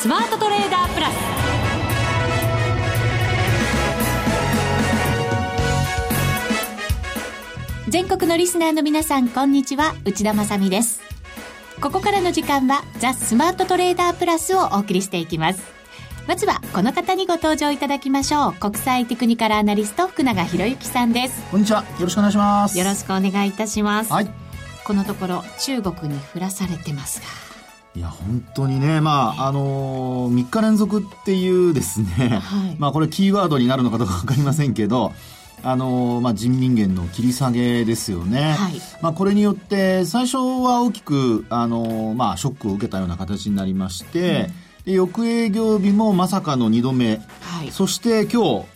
スマートトレーダープラス。全国のリスナーの皆さんこんにちは。内田まさです。ここからの時間はザ・スマートトレーダープラスをお送りしていきます。まずはこの方にご登場いただきましょう。国際テクニカルアナリスト福永博之さんです。こんにちは。よろしくお願いします。よろしくお願いいたします。はい。このところ中国に降らされてますがいや本当にねまああのー、3日連続っていうですね、はい、まあこれキーワードになるのかどうか分かりませんけどあのまあ、人民元の切り下げですよね、はい、まあ、これによって最初は大きくあの、まあ、ショックを受けたような形になりまして、うん、翌営業日もまさかの2度目、はい、そして今日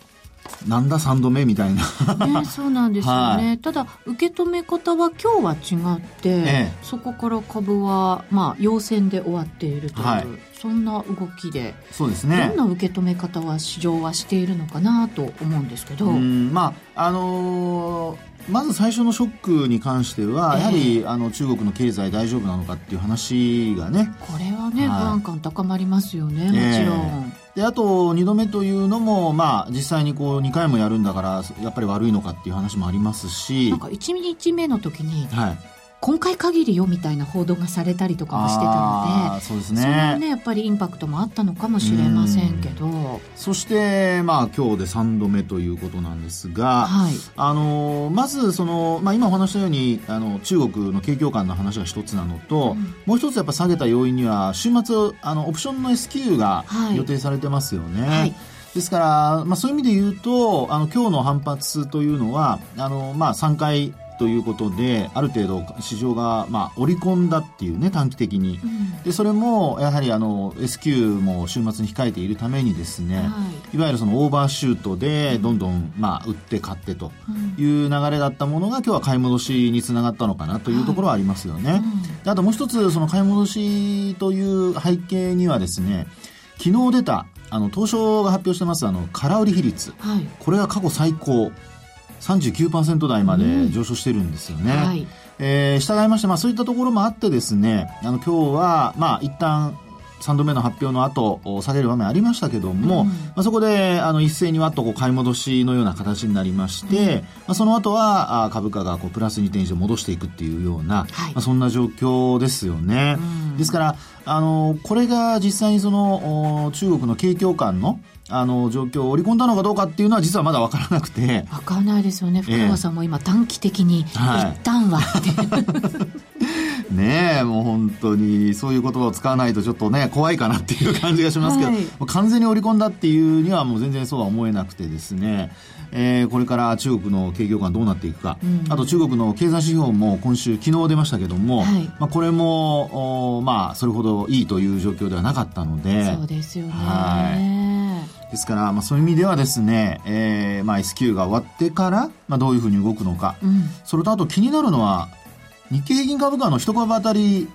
なんだ3度目みたいな。ね、そうなんですよね、はい、ただ受け止め方は今日は違って、ええ、そこから株は、まあ、陽線で終わっているという、はい、そんな動きでそうですね。どんな受け止め方は市場はしているのかなと思うんですけど。まああのーまず最初のショックに関しては、やはり、あの中国の経済大丈夫なのかっていう話がね。これはね、はい、不安感高まりますよねもちろん。であと2度目というのも、まあ、実際にこう2回もやるんだからやっぱり悪いのかっていう話もありますし。なんか1日目の時に、はい、今回限りよみたいな報道がされたりとかもしてたのでそうですね。それはねやっぱりインパクトもあったのかもしれませんけど。そしてまあ今日で3度目ということなんですが、はい、あのまずその、まあ、今お話したようにあの中国の景況感の話が一つなのと、うん、もう一つやっぱ下げた要因には週末あのオプションの S q が予定されてますよね。はい。はいですから、まあ、そういう意味で言うと、あの、今日の反発というのは、あの、まあ、3回ということである程度市場が、まあ、織り込んだっていうね短期的に、うん、でそれもやはりあの S q も週末に控えているためにですね、はい、いわゆるそのオーバーシュートでどんどん、まあ、売って買ってという流れだったものが今日は買い戻しにつながったのかなというところはありますよね、はいうん、あともう一つその買い戻しという背景にはですね昨日出たあの東証が発表してますあの空売り比率、はい、これが過去最高39%台まで上昇してるんですよね。うんはい、えー、従いまして、まあそういったところもあってですね、あの今日は、まあ一旦、3度目の発表の後、下げる場面ありましたけども、うん、まあ、そこで、あの、一斉にわっとこう買い戻しのような形になりまして、うん、まあ、その後は、あ株価がこうプラス2点以上戻していくっていうような、はい、まあ、そんな状況ですよね。うん、ですから、あの、これが実際にその、中国の景況感の、あの状況を織り込んだのかどうかっていうのは実はまだ分からなくて。分からないですよね。福川さんも今短期的に、一旦はねえもう本当にそういう言葉を使わないとちょっとね怖いかなっていう感じがしますけど、はい、完全に織り込んだっていうにはもう全然そうは思えなくてですね。えー、これから中国の景況感どうなっていくか、うん、あと中国の経済指標も今週昨日出ましたけども、はい、まあ、これもお、まあ、それほどいいという状況ではなかったので。そうですよね、はい、ですから、まあ、そういう意味ではですね、えーまあ、S q が終わってから、まあ、どういうふうに動くのか、うん、それとあと気になるのは日経平均株価の一株当たり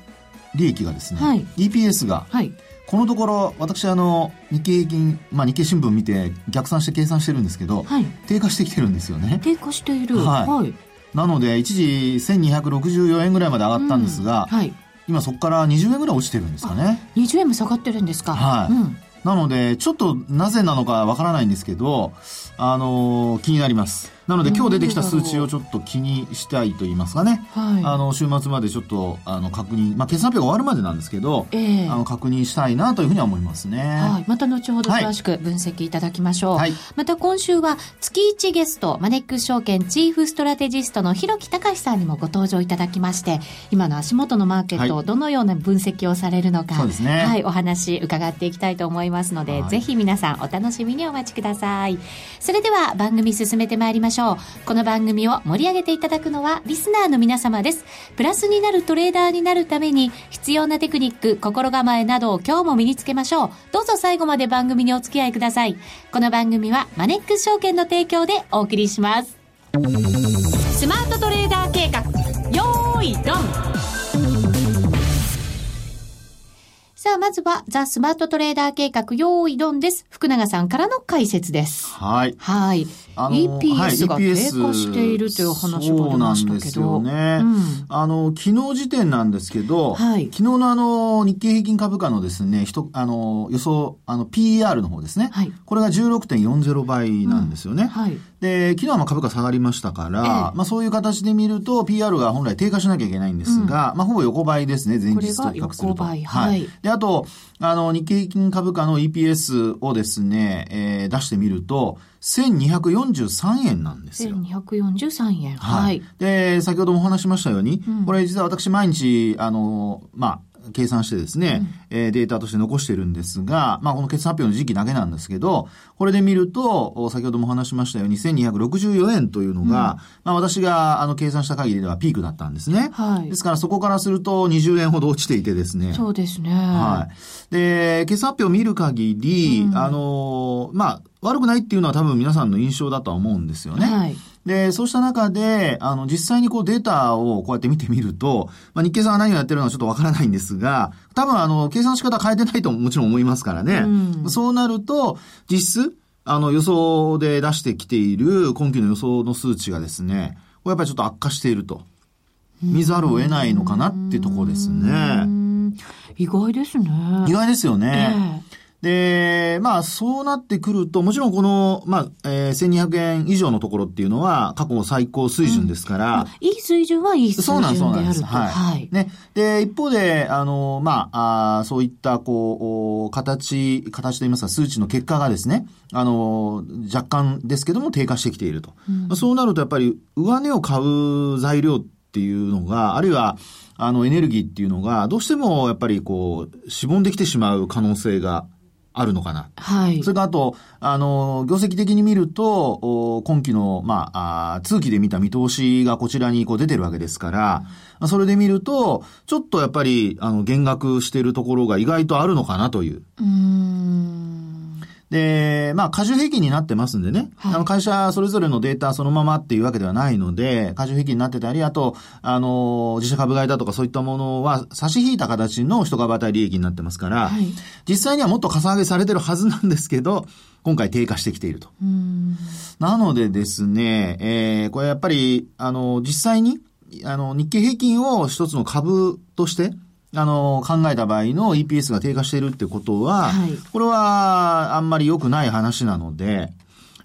利益がですね、はい、EPS が、はい。このところ私あの日経平均、まあ、日経新聞見て逆算して計算してるんですけど、はい、低下してきてるんですよね。低下している。はい、はい、なので一時1264円ぐらいまで上がったんですが、うんはい、今そこから20円ぐらい落ちてるんですかね20円も下がってるんですかはい、うんなので、ちょっとなぜなのかわからないんですけど、あのー、気になります。なので今日出てきた数値をちょっと気にしたいと言いますかね。はい、あの、週末までちょっと、あの、確認、まあ、決算発表が終わるまでなんですけど、えー、あの、確認したいなというふうには思いますね。はい。また後ほど詳しく分析いただきましょう。はい。また今週は月1ゲスト、マネックス証券チーフストラテジストの広木隆さんにもご登場いただきまして、今の足元のマーケットをどのような分析をされるのか、はい、そうですね。はい、お話伺っていきたいと思いますので、はい、ぜひ皆さんお楽しみにお待ちください。それでは番組進めてまいりましょう。この番組を盛り上げていただくのはリスナーの皆様です。プラスになるトレーダーになるために必要なテクニック、心構えなどを今日も身につけましょう。どうぞ最後まで番組にお付き合いください。この番組はマネックス証券の提供でお送りします。スマートトレーダー計画、よーい、ドンさあ、まずは、ザ・スマートトレーダー計画、用意ドンです。福永さんからの解説です。はい。はい。あの EPS が低下しているという話が出ましたけど。そうなんですよね。うん、あの、昨日時点なんですけど、はい、昨日のあの、日経平均株価のですね、あの、予想、あの、PER の方ですね。はい、これが16.40倍なんですよね。うん、はい。で、昨日は株価下がりましたから、ええ、まあそういう形で見ると、PR が本来低下しなきゃいけないんですが、うん、まあほぼ横ばいですね、前日と比較すると。はい。はい。で、あと、あの、日経平均株価の EPS をですね、えー、出してみると、1243円なんですよ。1243円。はい。で、先ほどもお話しましたように、うん、これ実は私毎日、あの、まあ、計算してですね、うん、えー、データとして残してるんですが、まあこの決算発表の時期だけなんですけど、これで見ると、先ほどもお話しましたように1264円というのが、うん、まあ私があの計算した限りではピークだったんですね。はい。ですからそこからすると20円ほど落ちていてですね。そうですね。はい。で、決算発表を見る限り、うん、あの、まあ悪くないっていうのは多分皆さんの印象だとは思うんですよね。はい。で、そうした中で、あの、実際にこうデータをこうやって見てみると、まあ、日経さんが何をやってるのかちょっとわからないんですが、多分あの、計算の仕方変えてないともちろん思いますからね。うん、そうなると、実質、あの、予想で出してきている今期の予想の数値がですね、これやっぱりちょっと悪化していると。見ざるを得ないのかなっていうところですね。意外ですね。意外ですよね。えーで、まあ、そうなってくると、もちろんこの、まあ、えー、1200円以上のところっていうのは、過去最高水準ですから。うん、いい水準はいい水準であると。そうなんです。はい。はい。ね。で、一方で、あの、まあ、あそういった、こう、形、形といいますか、数値の結果がですね、あの、若干ですけども低下してきていると。うん、そうなると、やっぱり、上値を買う材料っていうのが、あるいは、あの、エネルギーっていうのが、どうしても、やっぱり、こう、しぼんできてしまう可能性があるのかな。はい。それとあと、あの、業績的に見ると、今期の、まあ、あ通期で見た見通しがこちらにこう出てるわけですから、うん、それで見ると、ちょっとやっぱり、あの、減額しているところが意外とあるのかなという。うん。で、まあ、過重平均になってますんでね、はい、あの会社それぞれのデータそのままっていうわけではないので、過重平均になってたり、あと、あの、自社株買いだとかそういったものは差し引いた形の一株当たり利益になってますから、はい、実際にはもっとかさ上げされてるはずなんですけど、今回低下してきていると。なのでですね、えー、これやっぱり、あの、実際に、あの、日経平均を一つの株として、あの、考えた場合の EPS が低下しているってことは、はい、これはあんまり良くない話なので、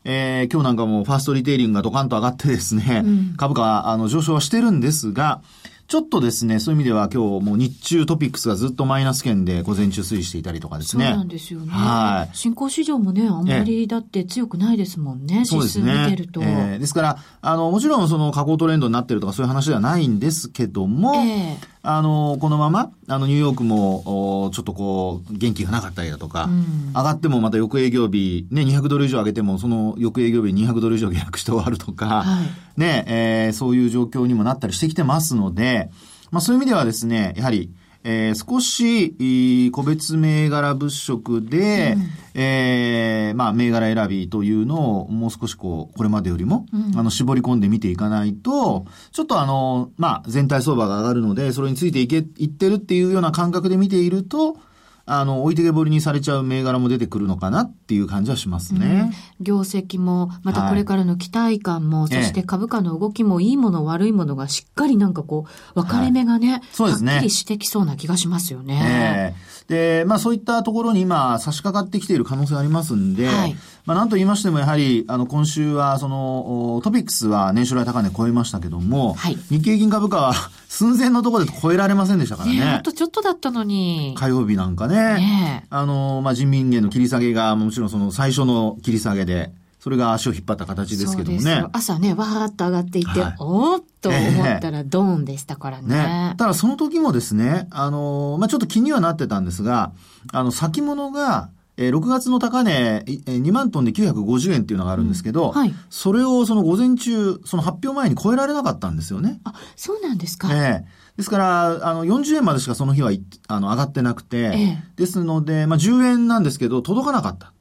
えー、今日なんかもファーストリテイリングがドカンと上がってですね、うん、株価あの上昇はしてるんですが、ちょっとですね、そういう意味では今日もう日中トピックスがずっとマイナス圏で午前中推移していたりとかですね。そうなんですよね。はい。新興市場もね、あんまりだって強くないですもんね。そうですね。見てると。えー、ですから、あの、もちろんその下降トレンドになってるとかそういう話ではないんですけども、えーあの、このまま、あの、ニューヨークも、ちょっとこう、元気がなかったりだとか、うん、上がってもまた翌営業日、ね、200ドル以上上げても、その翌営業日200ドル以上下落して終わるとか、はい、ね、えー、そういう状況にもなったりしてきてますので、まあそういう意味ではですね、やはり、えー、少し、個別銘柄物色で、うん、えー、まあ、銘柄選びというのをもう少しこう、これまでよりも、うん、あの、絞り込んで見ていかないと、ちょっとあの、まあ、全体相場が上がるので、それについていけ、いってるっていうような感覚で見ていると、あの、置いてけぼりにされちゃう銘柄も出てくるのかなっていう感じはしますね。うん、業績も、またこれからの期待感も、はい、そして株価の動きもいいもの悪いものがしっかりなんかこう、分かれ目がね、はい、そうですね。はっきりしてきそうな気がしますよね。えー、で、まあそういったところに今差し掛かってきている可能性ありますんで、はい、まあなんと言いましてもやはり、あの今週はその、トピックスは年初来高値超えましたけども、はい、日経平均株価は寸前のところで超えられませんでしたからね。あとちょっとだったのに。火曜日なんかね。ねあの、まあ、人民元の切り下げが、もちろんその最初の切り下げで、それが足を引っ張った形ですけどもね。朝ね、わーっと上がっていって、はい、おーっと思ったらドーンでしたからね。ねただその時もですね、あの、まあ、ちょっと気にはなってたんですが、あの、先物が、えー、6月の高値、えー、2万トンで950円っていうのがあるんですけど、うんはい、それをその午前中、その発表前に超えられなかったんですよね。あ、そうなんですか。ええーですから、あの、40円までしかその日は、あの、上がってなくて、ええ、ですので、まあ、10円なんですけど、届かなかった。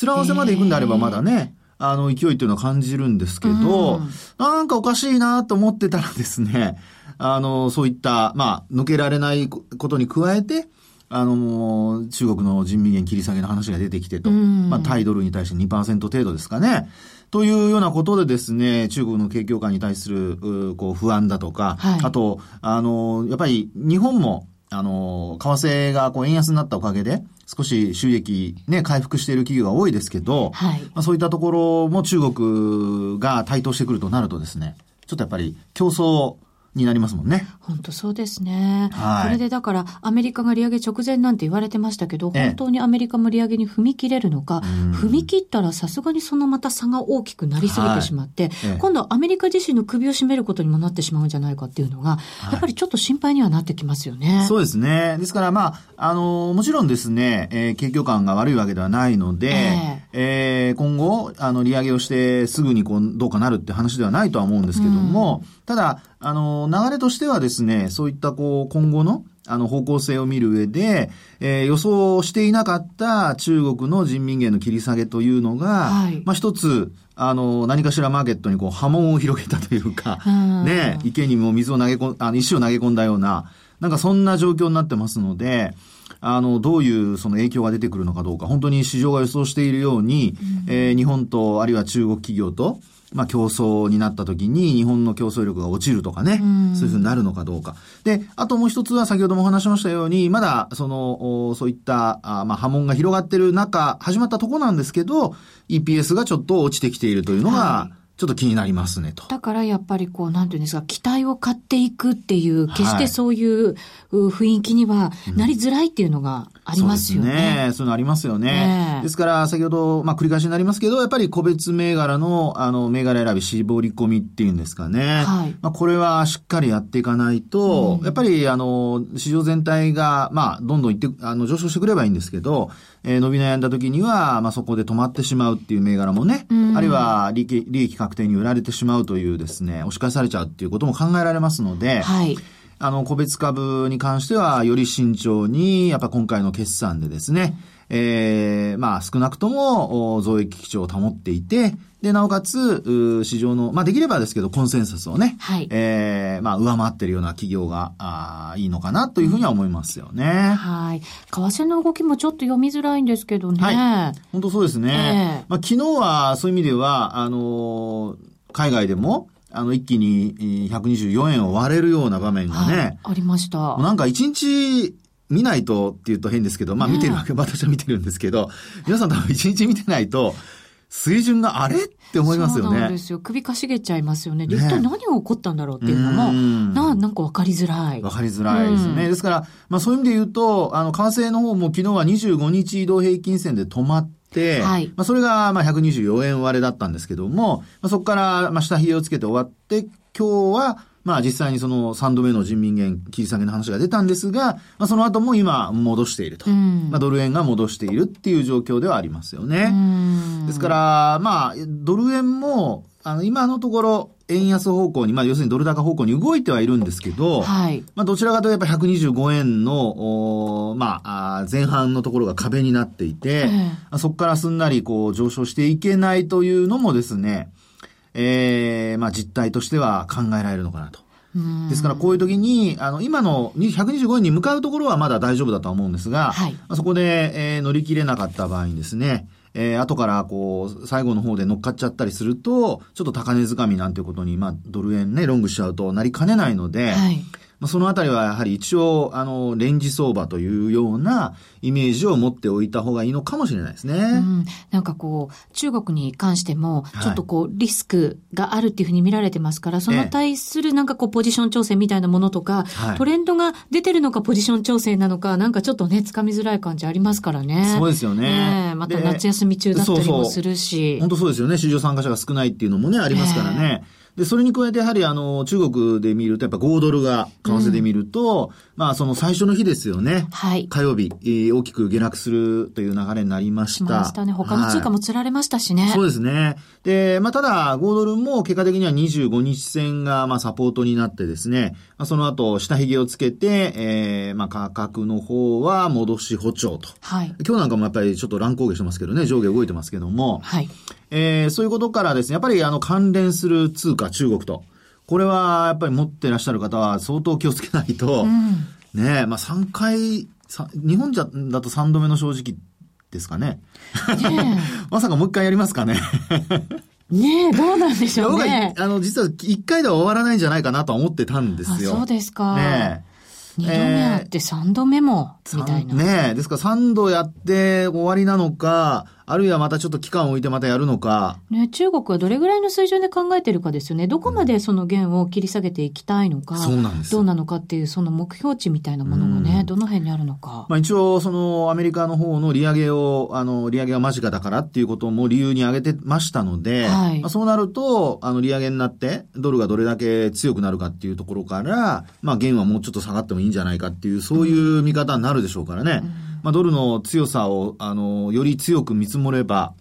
面合わせまで行くんであればまだね、あの、勢いっていうのは感じるんですけど、うん、なんかおかしいなと思ってたらですね、あの、そういった、まあ、抜けられないことに加えて、あの、中国の人民元切り下げの話が出てきてと、まあ、対ドルに対して2%程度ですかね。というようなことでですね、中国の景況感に対する、こう、不安だとか、はい、あと、あの、やっぱり日本も、あの、為替がこう円安になったおかげで、少し収益ね、回復している企業が多いですけど、はい、まあ、そういったところも中国が台頭してくるとなるとですね、ちょっとやっぱり競争になりますもんね。本当そうですね。はい、これでだから、アメリカが利上げ直前なんて言われてましたけど、本当にアメリカも利上げに踏み切れるのか、踏み切ったらさすがにそのまた差が大きくなりすぎてしまって、はい、今度アメリカ自身の首を絞めることにもなってしまうんじゃないかっていうのが、やっぱりちょっと心配にはなってきますよね。そうですね。ですからまあ、あの、もちろんですね、えー、景況感が悪いわけではないので、えー、えー、今後、あの、利上げをしてすぐにこう、どうかなるって話ではないとは思うんですけども、ただ、あの、流れとしてはですね、そういったこう、今後の、あの、方向性を見る上で、えー、予想していなかった中国の人民元の切り下げというのが、はい、まあ一つ、あの、何かしらマーケットにこう波紋を広げたというか、ね、池にも水を投げ込ん、あの、石を投げ込んだような、なんかそんな状況になってますので、あの、どういうその影響が出てくるのかどうか、本当に市場が予想しているように、うん、えー、日本と、あるいは中国企業と、まあ、競争になった時に日本の競争力が落ちるとかね、そういうふうになるのかどうか。で、あともう一つは先ほども話しましたように、まだ、その、そういった、あまあ、波紋が広がってる中、始まったとこなんですけど、EPS がちょっと落ちてきているというのが、はいちょっと気になりますねと。だからやっぱりこう、なんていうんですか、期待を買っていくっていう、決してそういう雰囲気にはなりづらいっていうのがありますよね。うん、そうね。そういうのありますよね。ですから、先ほど、まあ繰り返しになりますけど、やっぱり個別銘柄の、あの、銘柄選び、絞り込みっていうんですかね。はい。まあこれはしっかりやっていかないと、うん、やっぱり、あの、市場全体が、まあ、どんどんいって、あの、上昇してくればいいんですけど、えー、伸び悩んだ時には、まあそこで止まってしまうっていう銘柄もね、うん、あるいは利益、利益確定に売られてしまうというですね、押し返されちゃうっていうことも考えられますので、はい。あの、個別株に関しては、より慎重に、やっぱ今回の決算でですね、ええー、まあ少なくとも増益基調を保っていて、で、なおかつ、市場の、まあできればですけど、コンセンサスをね、はい、ええー、まあ上回ってるような企業が、あいいのかなというふうには思いますよね。はい。為替の動きもちょっと読みづらいんですけどね。はい。本当そうですね。えー、まあ昨日はそういう意味では、あの海外でも、あの、一気に124円を割れるような場面がね。はい、ありました。なんか一日見ないとって言うと変ですけど、まあ見てるわけ、私は見てるんですけど、皆さん多分一日見てないと、水準があれって思いますよね。そうなんですよ。首かしげちゃいますよね。一体何が起こったんだろうっていうのも、な、なんかわかりづらい。わかりづらいですね。ですから、まあそういう意味で言うと、あの、為替の方も昨日は25日移動平均線で止まって、はい、まあそれがまあ124円割れだったんですけども、まあ、そこからまあ下髭をつけて終わって、今日はまあ実際にその3度目の人民元切り下げの話が出たんですが、まあその後も今戻していると。まあドル円が戻しているっていう状況ではありますよね。ですから、まあドル円も、あの今のところ円安方向に、まあ要するにドル高方向に動いてはいるんですけど、はい。まあどちらかというとやっぱ125円の、おまあ前半のところが壁になっていて、えー、そこからすんなりこう上昇していけないというのもですね、ええー、まあ実態としては考えられるのかなと。ですからこういう時に、あの、今の125円に向かうところはまだ大丈夫だとは思うんですが、はい、そこで、えー、乗り切れなかった場合にですね、えー、後からこう、最後の方で乗っかっちゃったりすると、ちょっと高値掴みなんていうことに、まあ、ドル円ね、ロングしちゃうとなりかねないので、はい。まあ、そのあたりはやはり一応、あの、レンジ相場というようなイメージを持っておいた方がいいのかもしれないですね。うん、なんかこう、中国に関しても、ちょっとこう、リスクがあるっていうふうに見られてますから、その対するなんかこう、ポジション調整みたいなものとか、はい、トレンドが出てるのか、ポジション調整なのか、なんかちょっとね、つかみづらい感じありますからね。そうですよね。ねまた夏休み中だったりもするし。本当そうですよね。市場参加者が少ないっていうのもね、ありますからね。えーで、それに加えてやはりあの、中国で見ると、やっぱ5ドルが、為替で見ると、うん、まあその最初の日ですよね。はい。火曜日、えー、大きく下落するという流れになりました。しましたね。他の通貨も釣られましたしね。はい、そうですね。で、まあただ、5ドルも結果的には25日線が、まあサポートになってですね、まあ、その後、下髭をつけて、えー、まあ価格の方は戻し補調と。はい。今日なんかもやっぱりちょっと乱高下してますけどね、上下動いてますけども。はい。えー、そういうことからですね、やっぱりあの関連する通貨、中国と、これはやっぱり持ってらっしゃる方は相当気をつけないと、うん、ねまあ3回、日本じゃだと3度目の正直ですかね。ね まさかもう一回やりますかね。ねえ、どうなんでしょうね。あの、実は一回では終わらないんじゃないかなと思ってたんですよ。そうですか。ね二度目あって三度目も、みたいな。ねえ、ですから三度やって終わりなのか、あるいはまたちょっと期間を置いてまたやるのか。ね、中国はどれぐらいの水準で考えてるかですよね。どこまでその弦を切り下げていきたいのか、そうなんですどうなのかっていうその目標値みたいなものがね、どの辺にあるのか。まあ一応、そのアメリカの方の利上げを、あの、利上げが間近だからっていうことも理由に挙げてましたので、はい、まあ、そうなると、あの、利上げになって、ドルがどれだけ強くなるかっていうところから、まあ弦はもうちょっと下がってもいいんじゃないかっていう、そういう見方になるでしょうからね。うん、まあドルの強さを、あの、より強く見積もれば、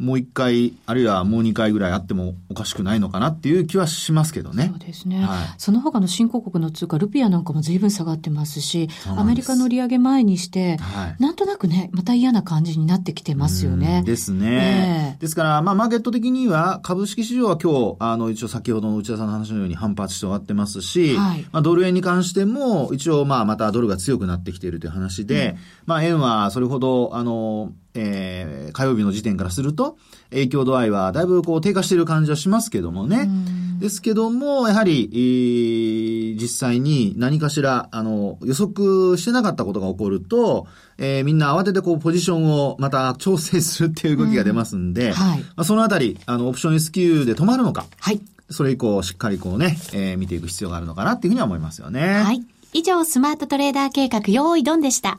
もう一回、あるいはもう二回ぐらいあってもおかしくないのかなっていう気はしますけどね。そうですね。はい、その他の新興国の通貨、ルピアなんかも随分下がってますし、アメリカの利上げ前にして、はい、なんとなくね、また嫌な感じになってきてますよね。ですね。えー、ですから、まあ、マーケット的には、株式市場は今日、あの、一応先ほどの内田さんの話のように反発して終わってますし、はい、まあ、ドル円に関しても、一応、まあ、またドルが強くなってきているという話で、うん、まあ、円はそれほど、あの、えー、火曜日の時点からすると、影響度合いはだいぶこう低下している感じはしますけどもね。ですけども、やはり、えー、実際に何かしら、あの、予測してなかったことが起こると、えー、みんな慌ててこう、ポジションをまた調整するっていう動きが出ますんで、はい、まあ、そのあたり、あの、オプション S q で止まるのか。はい。それ以降、しっかりこうね、えー、見ていく必要があるのかなっていうふうには思いますよね。はい。以上、スマートトレーダー計画、用意ドンでした。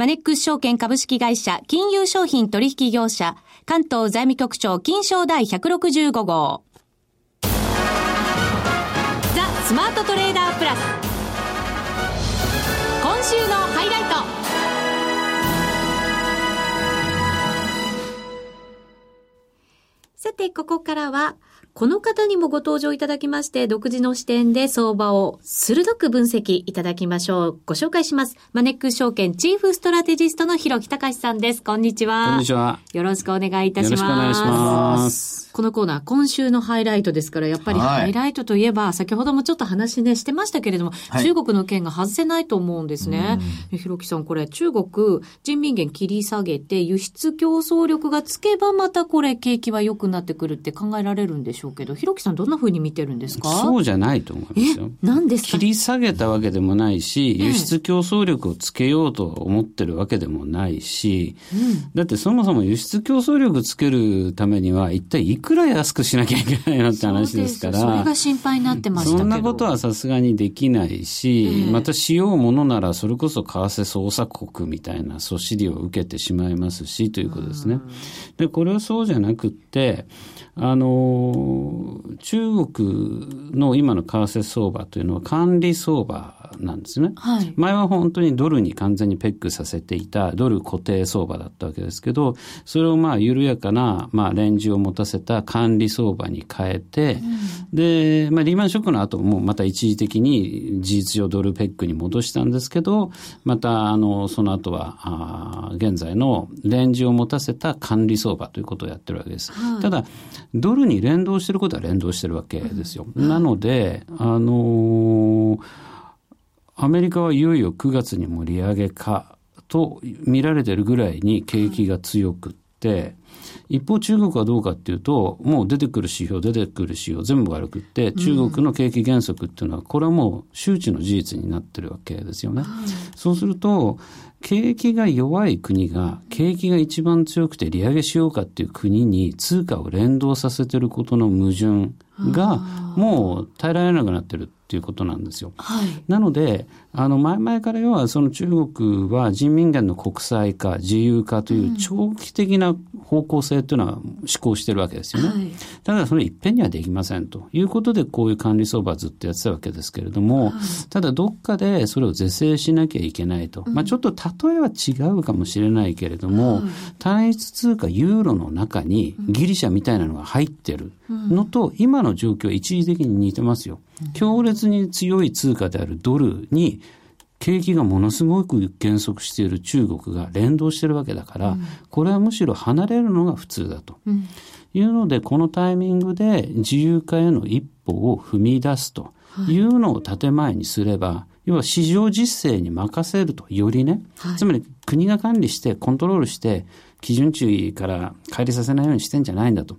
マネックス証券株式会社金融商品取引業者関東財務局長金賞第165号。ザ・スマートトレーダープラス。今週のハイライト。さて、ここからは、この方にもご登場いただきまして、独自の視点で相場を鋭く分析いただきましょう。ご紹介します。マネックス証券チーフストラテジストの広木隆さんです。こんにちは。こんにちは。よろしくお願いいたします。よろしくお願いします。このコーナー、今週のハイライトですから、やっぱりハイライトといえば、はい、先ほどもちょっと話ね、してましたけれども、はい、中国の件が外せないと思うんですね。ひろきさん、これ、中国、人民元切り下げて、輸出競争力がつけば、またこれ、景気は良くなってくるって考えられるんでしょうけど、ひろきさん、どんなふうに見てるんですか？そうじゃないと思いますよ。何ですか？切り下げたわけでもないし、輸出競争力をつけようと思ってるわけでもないし、うん、だってそもそも輸出競争力つけるためには、一体いくら安くしなきゃいけないのって話ですから。それが心配になってましたそんなことはさすがにできないし、えー、またしようものならそれこそ為替操作国みたいなそしりを受けてしまいますしということですね。で、これはそうじゃなくって、あの、の、中国の今の為替相場というのは管理相場なんですね。はい、前は本当にドルに完全にペックさせていたドル固定相場だったわけですけど、それをまあ緩やかなまあレンジを持たせた管理相場に変えて、うん、で、まあリーマンショックの後もまた一時的に事実上ドルペックに戻したんですけど、またあの、その後は、あ現在のレンジを持たせた管理相場ということをやってるわけです。はい、ただ、ドルに連動してることは連動してるわけですよ。うん、なので、あのーアメリカはいよいよ9月にも利上げかと見られてるぐらいに景気が強くって、一方中国はどうかっていうと、もう出てくる指標、出てくる指標全部悪くって、中国の景気減速っていうのは、これはもう周知の事実になってるわけですよね。そうすると、景気が弱い国が、景気が一番強くて利上げしようかっていう国に通貨を連動させてることの矛盾が、もう耐えられなくなってるっていうことなんですよ。はい、なので、あの、前々から要はその中国は人民元の国際化、自由化という長期的な方向性というのは施行してるわけですよね。はい、ただそれいっぺんにはできませんということでこういう管理相場ずっとやってたわけですけれども、はい、ただどっかでそれを是正しなきゃいけないと。まあちょっと例えは違うかもしれないけれども、単一通貨ユーロの中にギリシャみたいなのが入ってるのと、今の状況は一時的に似てますよ。強烈に強い通貨であるドルに景気がものすごく減速している中国が連動してるわけだから、うん、これはむしろ離れるのが普通だと。いうので、このタイミングで自由化への一歩を踏み出すと。い。うのを建前にすれば、要は市場実勢に任せると、よりね、はい、つまり国が管理してコントロールして、基準値から乖離させないようにしてんじゃないんだと。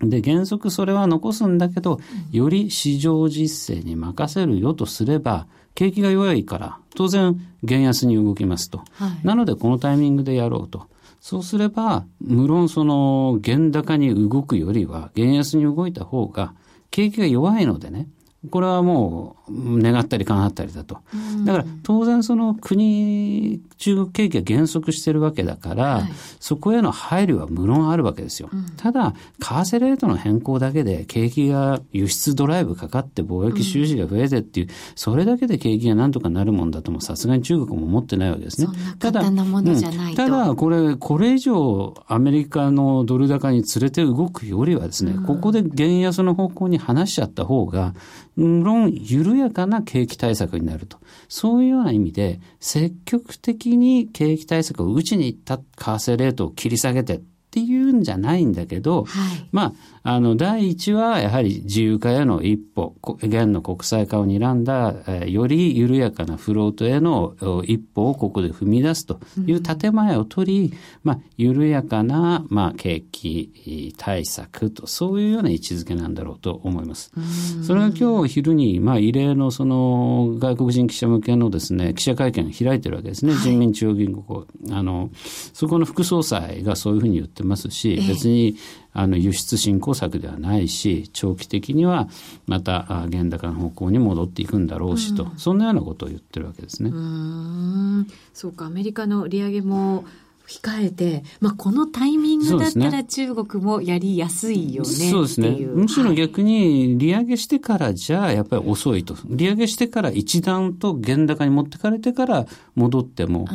で、原則それは残すんだけど、より市場実勢に任せるよとすれば、景気が弱いから、当然、減安に動きますと。はい、なので、このタイミングでやろうと。そうすれば、無論その、原高に動くよりは、減安に動いた方が、景気が弱いのでね、これはもう願ったりかなったりだと。だから当然その国、中国景気が減速してるわけだから、はい、そこへの配慮は無論あるわけですよ。うん、ただ、為替レートの変更だけで景気が輸出ドライブかかって貿易収支が増えてっていう、うん、それだけで景気がなんとかなるもんだともさすがに中国も思ってないわけですね。ただ、うん、ただこれ、これ以上アメリカのドル高に連れて動くよりはですね、ここで減安の方向に話しちゃった方が、無論緩やかな景気対策になると。そういうような意味で、積極的に景気対策を打ちに行った為替レートを切り下げてっていうんじゃないんだけど、はい、まあ、あの、第一はやはり自由化への一歩、現の国際化を睨んだ、えー、より緩やかなフロートへの一歩をここで踏み出すという建前を取り、うん、まあ、緩やかな、まあ、景気対策と、そういうような位置づけなんだろうと思います。それが今日昼に、まあ、異例のその、外国人記者向けのですね、記者会見を開いてるわけですね。はい、人民中央銀行。あの、そこの副総裁がそういうふうに言ってますし、別に、あの輸出振興策ではないし長期的にはまた原高の方向に戻っていくんだろうしと、うん、そんなようなことを言ってるわけですね。うんそうかアメリカの利上げも控えて、まあ、このタイミングだったら中国もやりやすいよねそうですね。むしろ逆に利上げしてからじゃあやっぱり遅いと。利上げしてから一段と原高に持ってかれてから戻っても、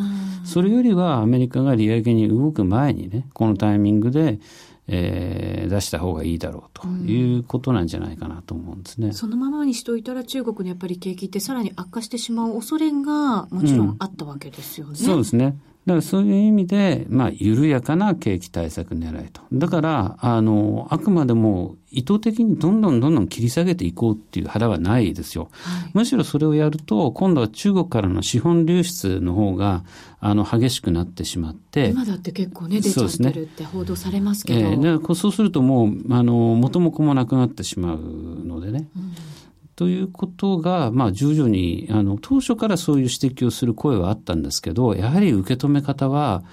それよりはアメリカが利上げに動く前にね、このタイミングでえー、出した方がいいだろうということなんじゃないかなと思うんですね。うん、そのままにしておいたら中国のやっぱり景気ってさらに悪化してしまう恐れがもちろんあったわけですよね。うん、そうですね。だからそういう意味で、まあ、緩やかな景気対策狙いと。だから、あの、あくまでも意図的にどんどんどんどん切り下げていこうっていう腹はないですよ。はい、むしろそれをやると、今度は中国からの資本流出の方が、あの、激しくなってしまって。今だって結構ね、出ちゃってるって報道されますけど。ね、えー、そうするともう、あの、元も子もなくなってしまうのでね。うんということが、まあ、徐々に、あの、当初からそういう指摘をする声はあったんですけど、やはり受け止め方は、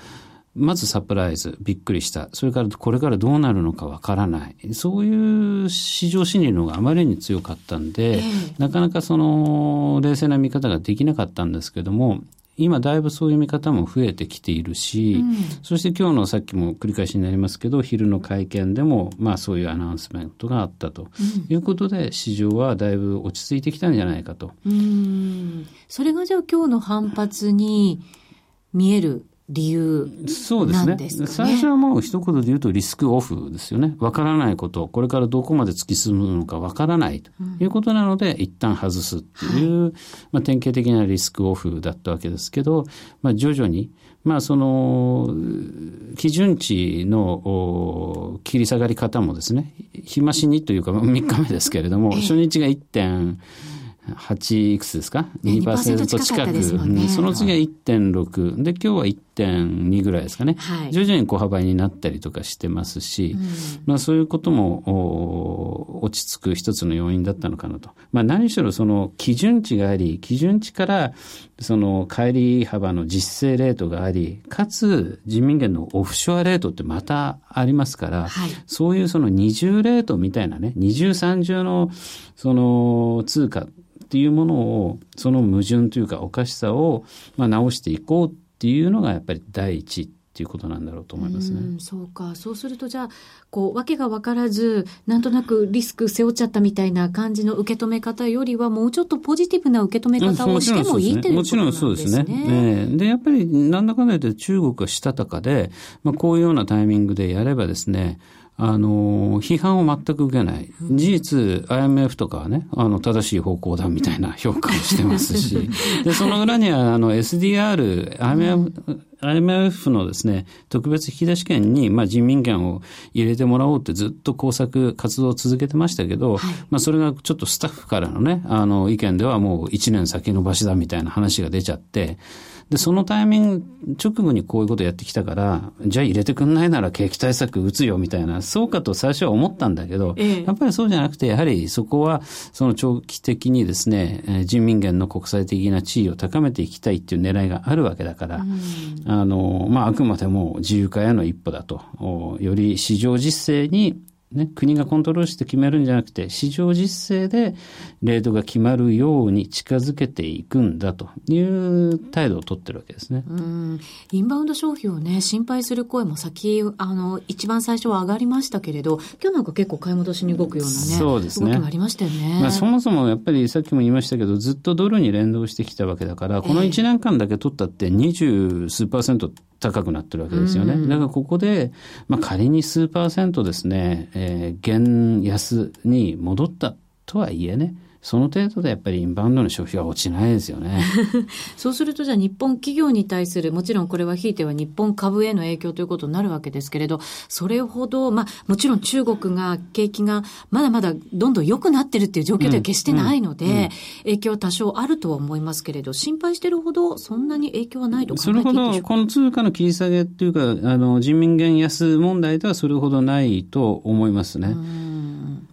まずサプライズ、びっくりした。それからこれからどうなるのかわからない。そういう市場心理の方があまりに強かったんで、えー、なかなかその冷静な見方ができなかったんですけども、今だいぶそういう見方も増えてきているし、うん、そして今日のさっきも繰り返しになりますけど、昼の会見でも、まあそういうアナウンスメントがあったということで、うん、市場はだいぶ落ち着いてきたんじゃないかと。うん。それがじゃあ今日の反発に見える理由なんですかね。最初はもう一言で言うとリスクオフですよね。わからないこと、これからどこまで突き進むのかわからないということなので、うん、一旦外すっていう、はい、まあ、典型的なリスクオフだったわけですけど、まあ、徐々に、まあ、その、基準値の切り下がり方もですね、日増しにというか3日目ですけれども、初日が1点、8いくつですか ?2% 近く。近ね、その次は1.6。で、今日は1.2ぐらいですかね。はい、徐々に小幅になったりとかしてますし、うん、まあそういうことも落ち着く一つの要因だったのかなと。まあ何しろその基準値があり、基準値からその帰り幅の実勢レートがあり、かつ人民元のオフショアレートってまたありますから、はい、そういうその二重レートみたいなね、二重三重のその通貨っていうものを、その矛盾というかおかしさを、まあ、直していこうっていうのがやっぱり第一っていうことなんだろうと思いますね。うそうか。そうするとじゃあ、こう、わけが分からず、なんとなくリスク背負っちゃったみたいな感じの受け止め方よりは、もうちょっとポジティブな受け止め方をしてもいいっていうことなんですね。もちろんそうですね。で、やっぱりなんだかんだ言って中国がしたたかで、まあ、こういうようなタイミングでやればですね、あの、批判を全く受けない。事実、IMF とかはね、あの、正しい方向だみたいな評価をしてますし、で、その裏には、あの、SDR、IMF、IMF のですね、特別引き出し権に、まあ、人民権を入れてもらおうってずっと工作、活動を続けてましたけど、はい、まあ、それがちょっとスタッフからのね、あの、意見ではもう1年先延ばしだみたいな話が出ちゃって、で、そのタイミング、直後にこういうことやってきたから、じゃあ入れてくんないなら景気対策打つよみたいな、そうかと最初は思ったんだけど、ええ、やっぱりそうじゃなくて、やはりそこは、その長期的にですね、人民元の国際的な地位を高めていきたいっていう狙いがあるわけだから、あの、まあ、あくまでも自由化への一歩だと、より市場実勢にね、国がコントロールして決めるんじゃなくて、市場実勢でレートが決まるように近づけていくんだという態度を取ってるわけですね。うん。インバウンド消費をね、心配する声も先、あの、一番最初は上がりましたけれど、今日なんか結構買い戻しに動くようなね、そうですね。動きもありましたよね。まあ、そもそもやっぱりさっきも言いましたけど、ずっとドルに連動してきたわけだから、この1年間だけ取ったって二十数パーセント高くなってるわけですよね。だからここで、まあ、仮に数パーセントですね、えー、減安に戻ったとはいえね、その程度でやっぱりインバウンドの消費は落ちないですよね。そうするとじゃあ日本企業に対する、もちろんこれはひいては日本株への影響ということになるわけですけれど、それほど、まあもちろん中国が景気がまだまだどんどん良くなってるっていう状況では決してないので、うんうん、影響は多少あるとは思いますけれど、心配してるほどそんなに影響はないと考えていいでしょうかそれほど、この通貨の切り下げっていうか、あの人民元安問題ではそれほどないと思いますね。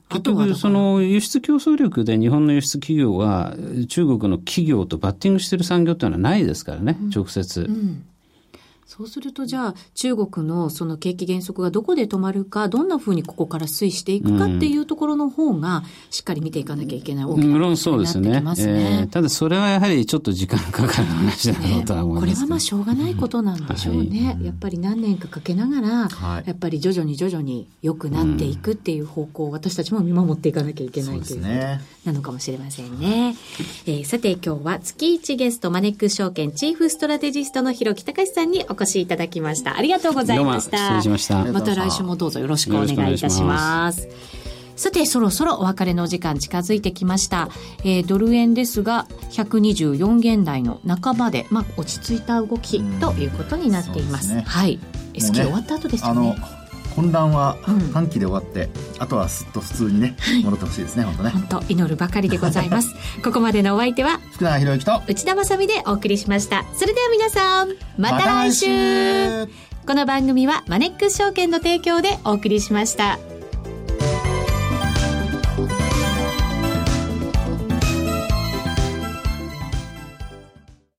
うん結局、その輸出競争力で日本の輸出企業は中国の企業とバッティングしてる産業っていうのはないですからね、直接。うんそうすると、じゃあ、中国のその景気減速がどこで止まるか、どんなふうにここから推移していくかっていうところの方が、しっかり見ていかなきゃいけない大きな、ね、論そうですね。えー、ただ、それはやはりちょっと時間かかる話だろうとは思います、ね、これはまあ、しょうがないことなんでしょうね。はい、やっぱり何年かかけながら、はい、やっぱり徐々に徐々に良くなっていくっていう方向を私たちも見守っていかなきゃいけないというなのかもしれませんね。えー、さて、今日は月1ゲスト、マネックス証券チーフストラテジストの広木隆さんにお越しいただきました。ありがとうございました。しました。また来週もどうぞよろしくお願いいたします。さて、そろそろお別れの時間近づいてきました。えー、ドル円ですが、124元台の半ばで、まあ、落ち着いた動きということになっています。すね、はい。S q 終わった後ですよね。混乱は短期で終わって、うん、あとはすっと普通にね、戻ってほしいですね本当ね。本当祈るばかりでございます。ここまでのお相手は福永博之と内田まさでお送りしましたそれでは皆さんまた来週。ま、この番組はマネックス証券の提供でお送りしました。